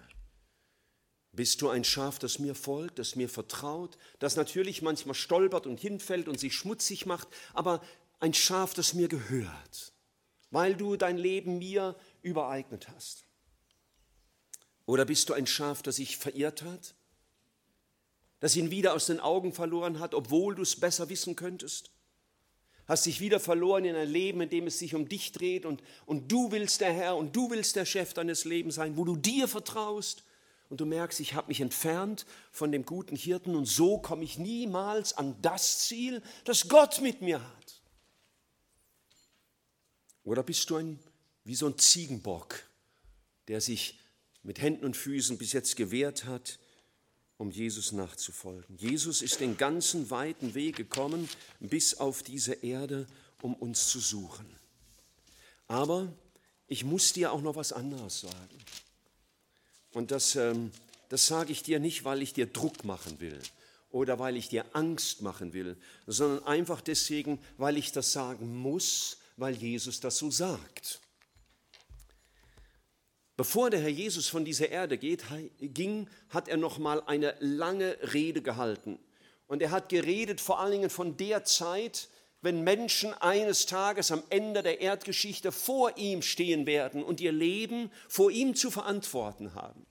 Bist du ein Schaf, das mir folgt, das mir vertraut, das natürlich manchmal stolpert und hinfällt und sich schmutzig macht, aber ein Schaf, das mir gehört, weil du dein Leben mir übereignet hast? Oder bist du ein Schaf, das sich verirrt hat, das ihn wieder aus den Augen verloren hat, obwohl du es besser wissen könntest? Hast dich wieder verloren in ein Leben, in dem es sich um dich dreht und, und du willst der Herr und du willst der Chef deines Lebens sein, wo du dir vertraust und du merkst, ich habe mich entfernt von dem guten Hirten und so komme ich niemals an das Ziel, das Gott mit mir hat. Oder bist du ein, wie so ein Ziegenbock, der sich mit Händen und Füßen bis jetzt gewehrt hat, um Jesus nachzufolgen. Jesus ist den ganzen weiten Weg gekommen bis auf diese Erde, um uns zu suchen. Aber ich muss dir auch noch was anderes sagen. Und das, ähm, das sage ich dir nicht, weil ich dir Druck machen will oder weil ich dir Angst machen will, sondern einfach deswegen, weil ich das sagen muss, weil Jesus das so sagt. Bevor der Herr Jesus von dieser Erde geht, ging, hat er noch mal eine lange Rede gehalten. Und er hat geredet vor allen Dingen von der Zeit, wenn Menschen eines Tages am Ende der Erdgeschichte vor ihm stehen werden und ihr Leben vor ihm zu verantworten haben.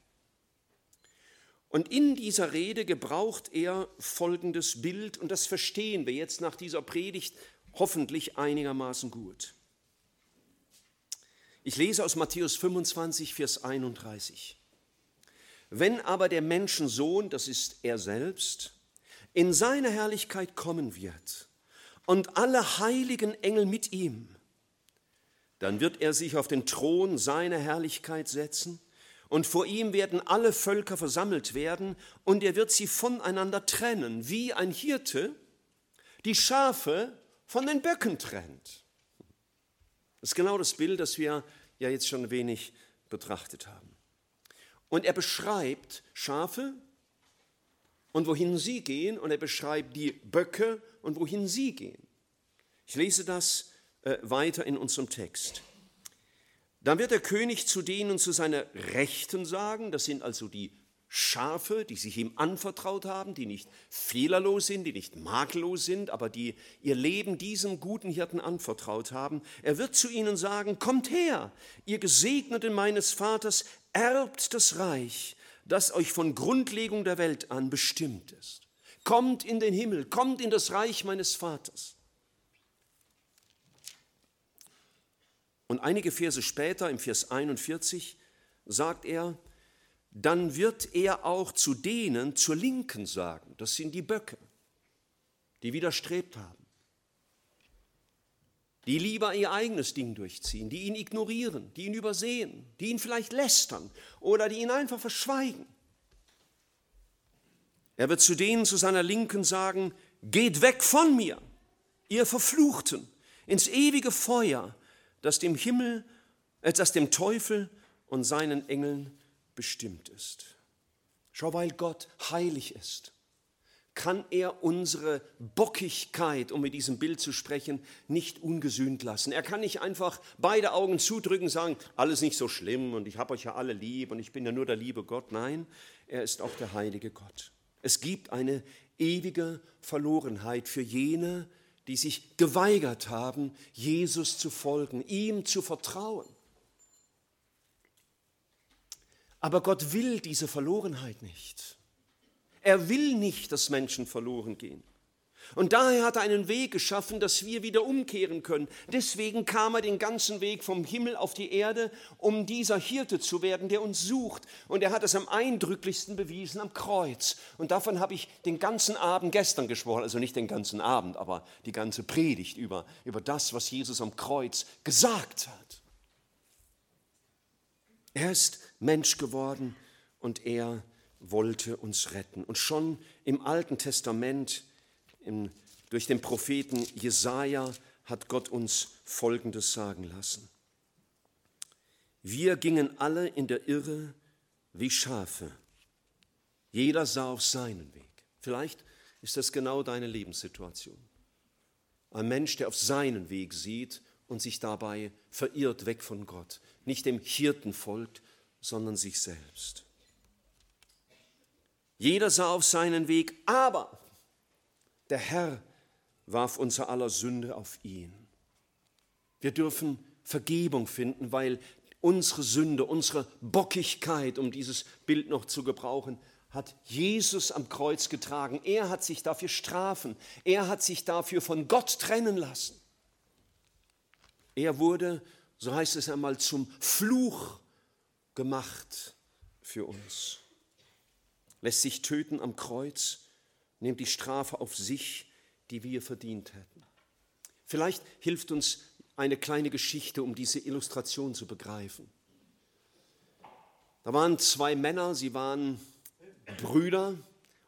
Und in dieser Rede gebraucht er folgendes Bild, und das verstehen wir jetzt nach dieser Predigt hoffentlich einigermaßen gut. Ich lese aus Matthäus 25, Vers 31. Wenn aber der Menschensohn, das ist er selbst, in seine Herrlichkeit kommen wird und alle heiligen Engel mit ihm, dann wird er sich auf den Thron seiner Herrlichkeit setzen und vor ihm werden alle Völker versammelt werden und er wird sie voneinander trennen, wie ein Hirte die Schafe von den Böcken trennt. Das ist genau das Bild, das wir ja jetzt schon ein wenig betrachtet haben. Und er beschreibt Schafe und wohin sie gehen und er beschreibt die Böcke und wohin sie gehen. Ich lese das äh, weiter in unserem Text. Dann wird der König zu denen und zu seiner Rechten sagen, das sind also die Schafe, die sich ihm anvertraut haben, die nicht fehlerlos sind, die nicht makellos sind, aber die ihr Leben diesem guten Hirten anvertraut haben. Er wird zu ihnen sagen, kommt her, ihr Gesegneten meines Vaters, erbt das Reich, das euch von Grundlegung der Welt an bestimmt ist. Kommt in den Himmel, kommt in das Reich meines Vaters. Und einige Verse später, im Vers 41, sagt er, dann wird er auch zu denen zur Linken sagen, das sind die Böcke, die widerstrebt haben, die lieber ihr eigenes Ding durchziehen, die ihn ignorieren, die ihn übersehen, die ihn vielleicht lästern oder die ihn einfach verschweigen. Er wird zu denen zu seiner Linken sagen, geht weg von mir, ihr Verfluchten, ins ewige Feuer, das dem Himmel, äh, das dem Teufel und seinen Engeln bestimmt ist. Schau, weil Gott heilig ist, kann er unsere Bockigkeit, um mit diesem Bild zu sprechen, nicht ungesühnt lassen. Er kann nicht einfach beide Augen zudrücken und sagen, alles nicht so schlimm und ich habe euch ja alle lieb und ich bin ja nur der liebe Gott. Nein, er ist auch der heilige Gott. Es gibt eine ewige Verlorenheit für jene, die sich geweigert haben, Jesus zu folgen, ihm zu vertrauen. Aber Gott will diese Verlorenheit nicht. Er will nicht, dass Menschen verloren gehen. Und daher hat er einen Weg geschaffen, dass wir wieder umkehren können. Deswegen kam er den ganzen Weg vom Himmel auf die Erde, um dieser Hirte zu werden, der uns sucht. Und er hat es am eindrücklichsten bewiesen am Kreuz. Und davon habe ich den ganzen Abend gestern gesprochen, also nicht den ganzen Abend, aber die ganze Predigt über, über das, was Jesus am Kreuz gesagt hat. Er ist Mensch geworden und er wollte uns retten. Und schon im Alten Testament, im, durch den Propheten Jesaja, hat Gott uns Folgendes sagen lassen. Wir gingen alle in der Irre wie Schafe. Jeder sah auf seinen Weg. Vielleicht ist das genau deine Lebenssituation. Ein Mensch, der auf seinen Weg sieht und sich dabei verirrt weg von Gott, nicht dem Hirten folgt, sondern sich selbst. Jeder sah auf seinen Weg, aber der Herr warf unser aller Sünde auf ihn. Wir dürfen Vergebung finden, weil unsere Sünde, unsere Bockigkeit, um dieses Bild noch zu gebrauchen, hat Jesus am Kreuz getragen. Er hat sich dafür strafen. Er hat sich dafür von Gott trennen lassen. Er wurde, so heißt es einmal, zum Fluch gemacht für uns lässt sich töten am Kreuz, nimmt die Strafe auf sich, die wir verdient hätten. Vielleicht hilft uns eine kleine Geschichte, um diese Illustration zu begreifen. Da waren zwei Männer, sie waren Brüder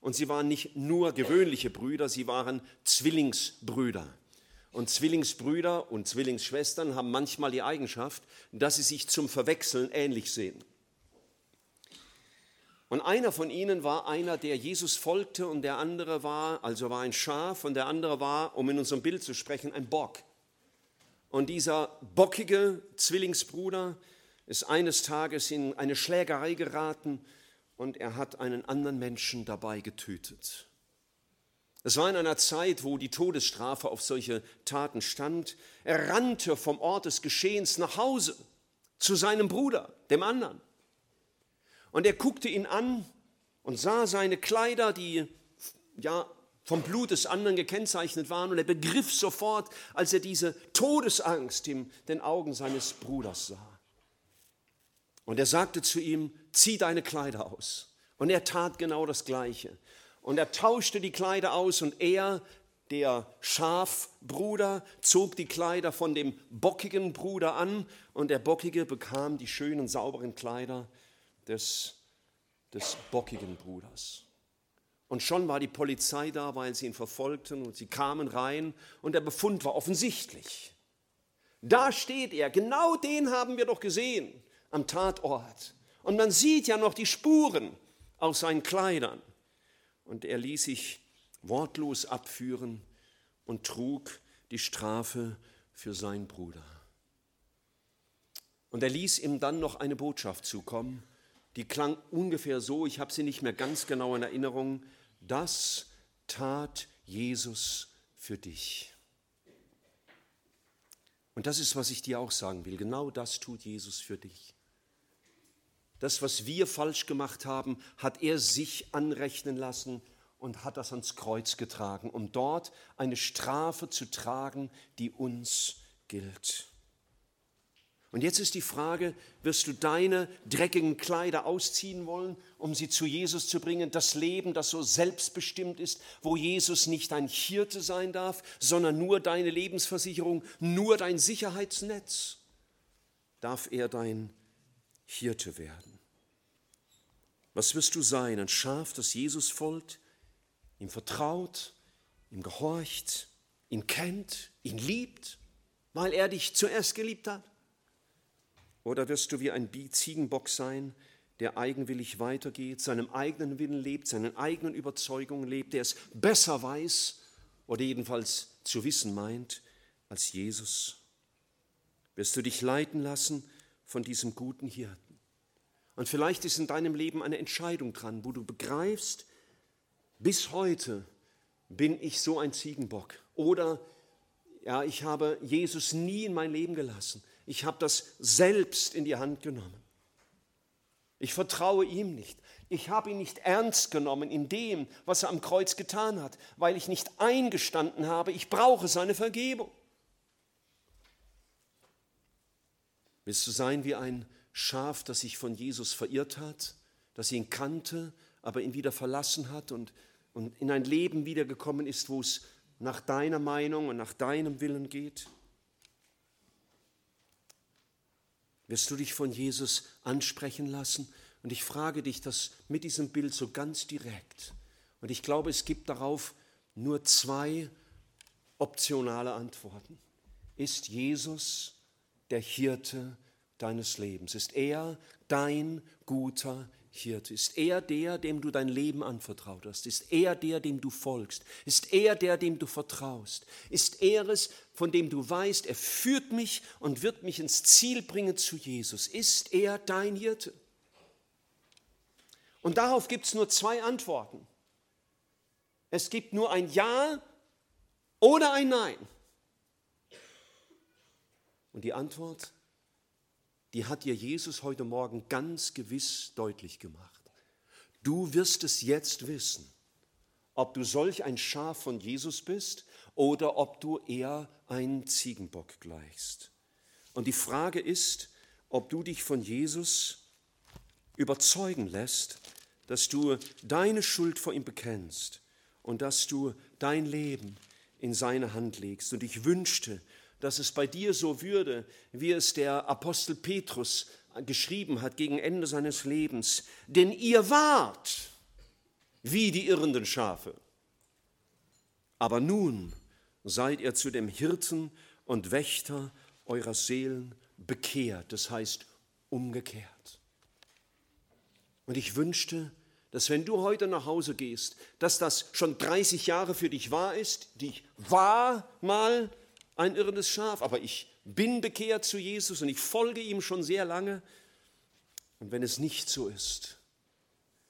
und sie waren nicht nur gewöhnliche Brüder, sie waren Zwillingsbrüder. Und Zwillingsbrüder und Zwillingsschwestern haben manchmal die Eigenschaft, dass sie sich zum Verwechseln ähnlich sehen. Und einer von ihnen war einer, der Jesus folgte und der andere war, also war ein Schaf und der andere war, um in unserem Bild zu sprechen, ein Bock. Und dieser bockige Zwillingsbruder ist eines Tages in eine Schlägerei geraten und er hat einen anderen Menschen dabei getötet. Es war in einer Zeit, wo die Todesstrafe auf solche Taten stand. Er rannte vom Ort des Geschehens nach Hause zu seinem Bruder, dem anderen. Und er guckte ihn an und sah seine Kleider, die ja vom Blut des anderen gekennzeichnet waren. Und er begriff sofort, als er diese Todesangst in den Augen seines Bruders sah. Und er sagte zu ihm, zieh deine Kleider aus. Und er tat genau das Gleiche. Und er tauschte die Kleider aus und er, der Schafbruder, zog die Kleider von dem bockigen Bruder an und der Bockige bekam die schönen, sauberen Kleider des, des bockigen Bruders. Und schon war die Polizei da, weil sie ihn verfolgten und sie kamen rein und der Befund war offensichtlich. Da steht er, genau den haben wir doch gesehen am Tatort. Und man sieht ja noch die Spuren auf seinen Kleidern. Und er ließ sich wortlos abführen und trug die Strafe für seinen Bruder. Und er ließ ihm dann noch eine Botschaft zukommen, die klang ungefähr so, ich habe sie nicht mehr ganz genau in Erinnerung, das tat Jesus für dich. Und das ist, was ich dir auch sagen will. Genau das tut Jesus für dich. Das, was wir falsch gemacht haben, hat er sich anrechnen lassen und hat das ans Kreuz getragen, um dort eine Strafe zu tragen, die uns gilt. Und jetzt ist die Frage, wirst du deine dreckigen Kleider ausziehen wollen, um sie zu Jesus zu bringen? Das Leben, das so selbstbestimmt ist, wo Jesus nicht dein Hirte sein darf, sondern nur deine Lebensversicherung, nur dein Sicherheitsnetz. Darf er dein Hirte werden? Was wirst du sein? Ein Schaf, das Jesus folgt, ihm vertraut, ihm gehorcht, ihn kennt, ihn liebt, weil er dich zuerst geliebt hat? Oder wirst du wie ein Ziegenbock sein, der eigenwillig weitergeht, seinem eigenen Willen lebt, seinen eigenen Überzeugungen lebt, der es besser weiß oder jedenfalls zu wissen meint als Jesus? Wirst du dich leiten lassen von diesem guten Hirten? Und vielleicht ist in deinem Leben eine Entscheidung dran, wo du begreifst, bis heute bin ich so ein Ziegenbock. Oder ja, ich habe Jesus nie in mein Leben gelassen. Ich habe das selbst in die Hand genommen. Ich vertraue ihm nicht. Ich habe ihn nicht ernst genommen in dem, was er am Kreuz getan hat, weil ich nicht eingestanden habe, ich brauche seine Vergebung. Willst du sein wie ein Schaf, das sich von Jesus verirrt hat, das ihn kannte, aber ihn wieder verlassen hat und, und in ein Leben wiedergekommen ist, wo es nach deiner Meinung und nach deinem Willen geht? Wirst du dich von Jesus ansprechen lassen? Und ich frage dich das mit diesem Bild so ganz direkt. Und ich glaube, es gibt darauf nur zwei optionale Antworten. Ist Jesus der Hirte deines Lebens? Ist er dein guter Hirte? Ist er der, dem du dein Leben anvertraut hast? Ist er der, dem du folgst? Ist er der, dem du vertraust? Ist er es, von dem du weißt, er führt mich und wird mich ins Ziel bringen zu Jesus? Ist er dein Hirte? Und darauf gibt es nur zwei Antworten. Es gibt nur ein Ja oder ein Nein. Und die Antwort, die hat dir Jesus heute Morgen ganz gewiss deutlich gemacht. Du wirst es jetzt wissen, ob du solch ein Schaf von Jesus bist oder ob du eher ein Ziegenbock gleichst. Und die Frage ist, ob du dich von Jesus überzeugen lässt, dass du deine Schuld vor ihm bekennst und dass du dein Leben in seine Hand legst. Und ich wünschte, dass es bei dir so würde, wie es der Apostel Petrus geschrieben hat gegen Ende seines Lebens. Denn ihr wart wie die irrenden Schafe. Aber nun seid ihr zu dem Hirten und Wächter eurer Seelen bekehrt, das heißt umgekehrt. Und ich wünschte, dass wenn du heute nach Hause gehst, dass das schon 30 Jahre für dich wahr ist. Ich war mal ein irrendes Schaf, aber ich bin bekehrt zu Jesus und ich folge ihm schon sehr lange. Und wenn es nicht so ist,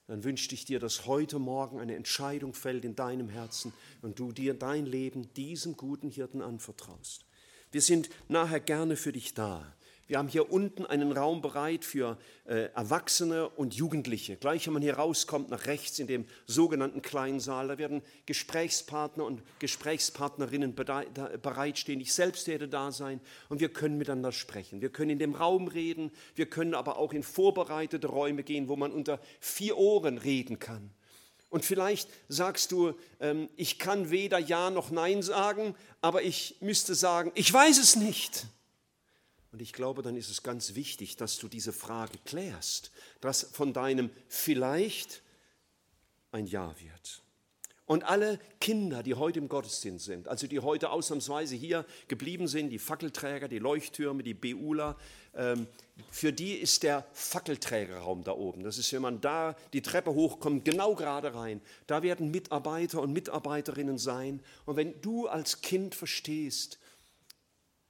dann wünsche ich dir, dass heute Morgen eine Entscheidung fällt in deinem Herzen und du dir dein Leben diesem guten Hirten anvertraust. Wir sind nachher gerne für dich da. Wir haben hier unten einen Raum bereit für äh, Erwachsene und Jugendliche. Gleich, wenn man hier rauskommt, nach rechts in dem sogenannten kleinen Saal, da werden Gesprächspartner und Gesprächspartnerinnen bereitstehen. Ich selbst werde da sein und wir können miteinander sprechen. Wir können in dem Raum reden, wir können aber auch in vorbereitete Räume gehen, wo man unter vier Ohren reden kann. Und vielleicht sagst du, ähm, ich kann weder Ja noch Nein sagen, aber ich müsste sagen, ich weiß es nicht. Und ich glaube, dann ist es ganz wichtig, dass du diese Frage klärst, dass von deinem vielleicht ein Ja wird. Und alle Kinder, die heute im Gottesdienst sind, also die heute ausnahmsweise hier geblieben sind, die Fackelträger, die Leuchttürme, die Beula, ähm, für die ist der Fackelträgerraum da oben. Das ist, wenn man da die Treppe hochkommt, genau gerade rein. Da werden Mitarbeiter und Mitarbeiterinnen sein. Und wenn du als Kind verstehst,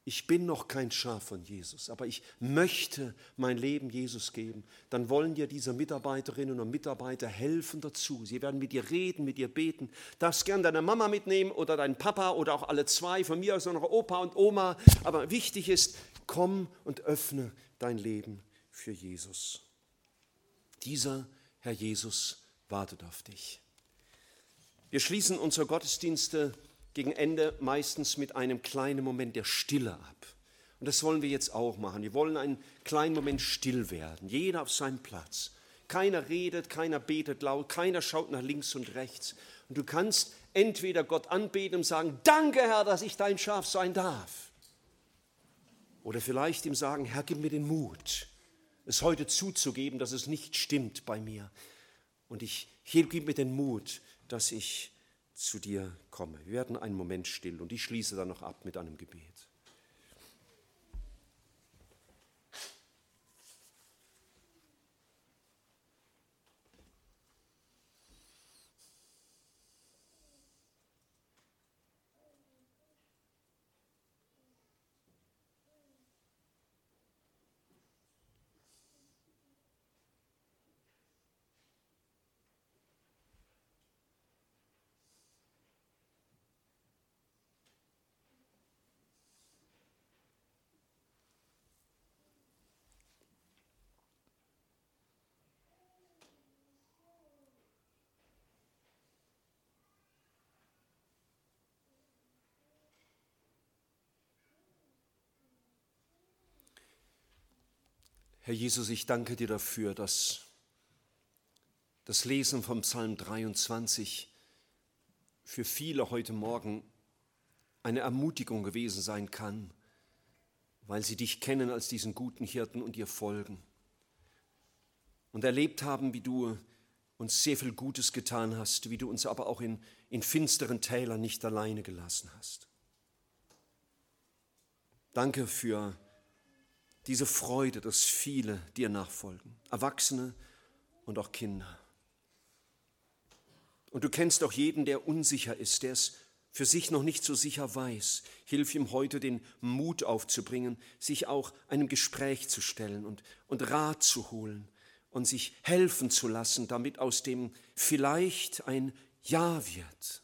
ich bin noch kein Schaf von Jesus, aber ich möchte mein Leben Jesus geben, dann wollen dir diese Mitarbeiterinnen und Mitarbeiter helfen dazu. Sie werden mit dir reden, mit dir beten. Darfst gern deine Mama mitnehmen oder deinen Papa oder auch alle zwei, von mir aus noch Opa und Oma. Aber wichtig ist, komm und öffne dein Leben für Jesus. Dieser Herr Jesus wartet auf dich. Wir schließen unsere Gottesdienste gegen Ende meistens mit einem kleinen Moment der Stille ab. Und das wollen wir jetzt auch machen. Wir wollen einen kleinen Moment still werden, jeder auf seinem Platz. Keiner redet, keiner betet laut, keiner schaut nach links und rechts. Und du kannst entweder Gott anbeten und sagen, danke Herr, dass ich dein Schaf sein darf. Oder vielleicht ihm sagen, Herr, gib mir den Mut, es heute zuzugeben, dass es nicht stimmt bei mir. Und ich gib mir den Mut, dass ich zu dir komme. Wir werden einen Moment still und ich schließe dann noch ab mit einem Gebet. Herr Jesus, ich danke dir dafür, dass das Lesen vom Psalm 23 für viele heute Morgen eine Ermutigung gewesen sein kann, weil sie dich kennen als diesen guten Hirten und dir folgen und erlebt haben, wie du uns sehr viel Gutes getan hast, wie du uns aber auch in, in finsteren Tälern nicht alleine gelassen hast. Danke für diese Freude, dass viele dir nachfolgen, Erwachsene und auch Kinder. Und du kennst auch jeden, der unsicher ist, der es für sich noch nicht so sicher weiß. Hilf ihm heute den Mut aufzubringen, sich auch einem Gespräch zu stellen und, und Rat zu holen und sich helfen zu lassen, damit aus dem vielleicht ein Ja wird.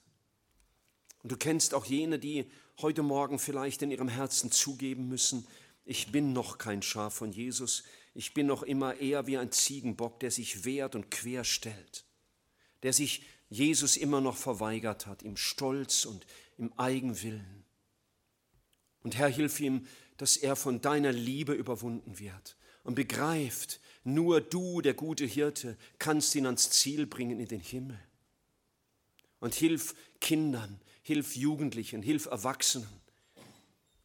Und du kennst auch jene, die heute Morgen vielleicht in ihrem Herzen zugeben müssen, ich bin noch kein Schaf von Jesus, ich bin noch immer eher wie ein Ziegenbock, der sich wehrt und quer stellt, der sich Jesus immer noch verweigert hat, im Stolz und im Eigenwillen. Und Herr, hilf ihm, dass er von deiner Liebe überwunden wird und begreift, nur du, der gute Hirte, kannst ihn ans Ziel bringen in den Himmel. Und hilf Kindern, hilf Jugendlichen, hilf Erwachsenen,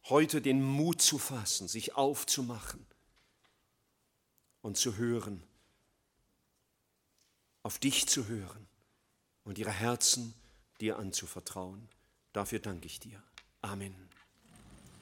heute den Mut zu fassen, sich aufzumachen und zu hören, auf dich zu hören und ihre Herzen dir anzuvertrauen. Dafür danke ich dir. Amen.